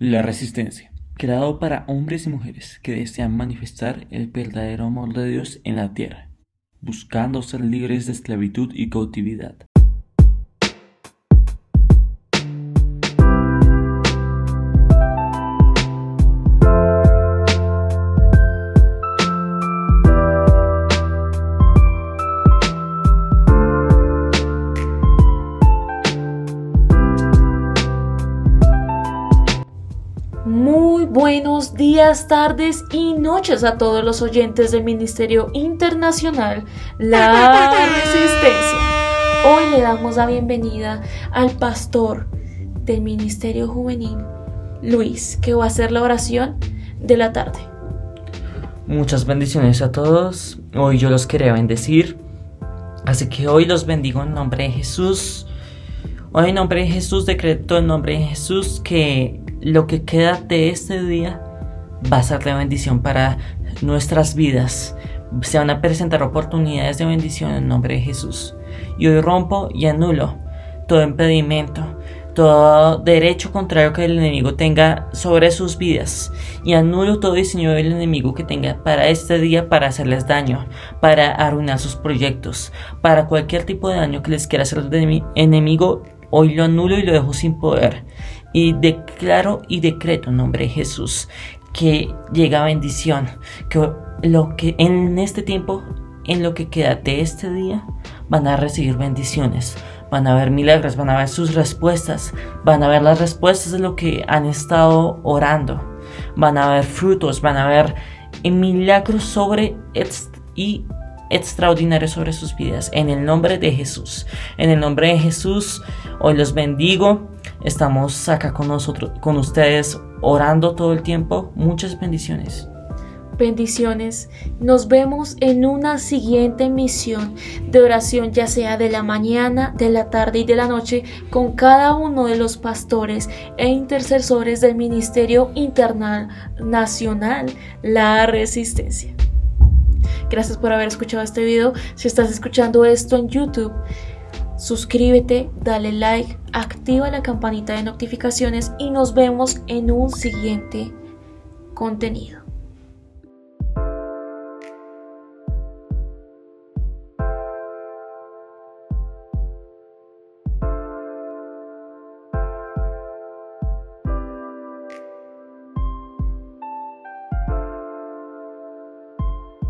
La Resistencia, creado para hombres y mujeres que desean manifestar el verdadero amor de Dios en la tierra, buscando ser libres de esclavitud y cautividad. Buenos días, tardes y noches a todos los oyentes del Ministerio Internacional La Resistencia. Hoy le damos la bienvenida al pastor del Ministerio Juvenil, Luis, que va a hacer la oración de la tarde. Muchas bendiciones a todos. Hoy yo los quería bendecir. Así que hoy los bendigo en nombre de Jesús. Hoy en nombre de Jesús decreto en nombre de Jesús que lo que queda de este día va a ser de bendición para nuestras vidas. Se van a presentar oportunidades de bendición en nombre de Jesús. Y hoy rompo y anulo todo impedimento, todo derecho contrario que el enemigo tenga sobre sus vidas. Y anulo todo diseño del enemigo que tenga para este día para hacerles daño, para arruinar sus proyectos, para cualquier tipo de daño que les quiera hacer el enemigo. Hoy lo anulo y lo dejo sin poder y declaro y decreto en nombre de Jesús que llega bendición, que lo que en este tiempo, en lo que queda de este día, van a recibir bendiciones, van a ver milagros, van a ver sus respuestas, van a ver las respuestas de lo que han estado orando, van a ver frutos, van a ver milagros sobre y extraordinarios sobre sus vidas. En el nombre de Jesús. En el nombre de Jesús, hoy los bendigo. Estamos acá con nosotros, con ustedes, orando todo el tiempo. Muchas bendiciones. Bendiciones. Nos vemos en una siguiente misión de oración, ya sea de la mañana, de la tarde y de la noche, con cada uno de los pastores e intercesores del Ministerio Internal Nacional, la Resistencia. Gracias por haber escuchado este video. Si estás escuchando esto en YouTube, suscríbete, dale like, activa la campanita de notificaciones y nos vemos en un siguiente contenido.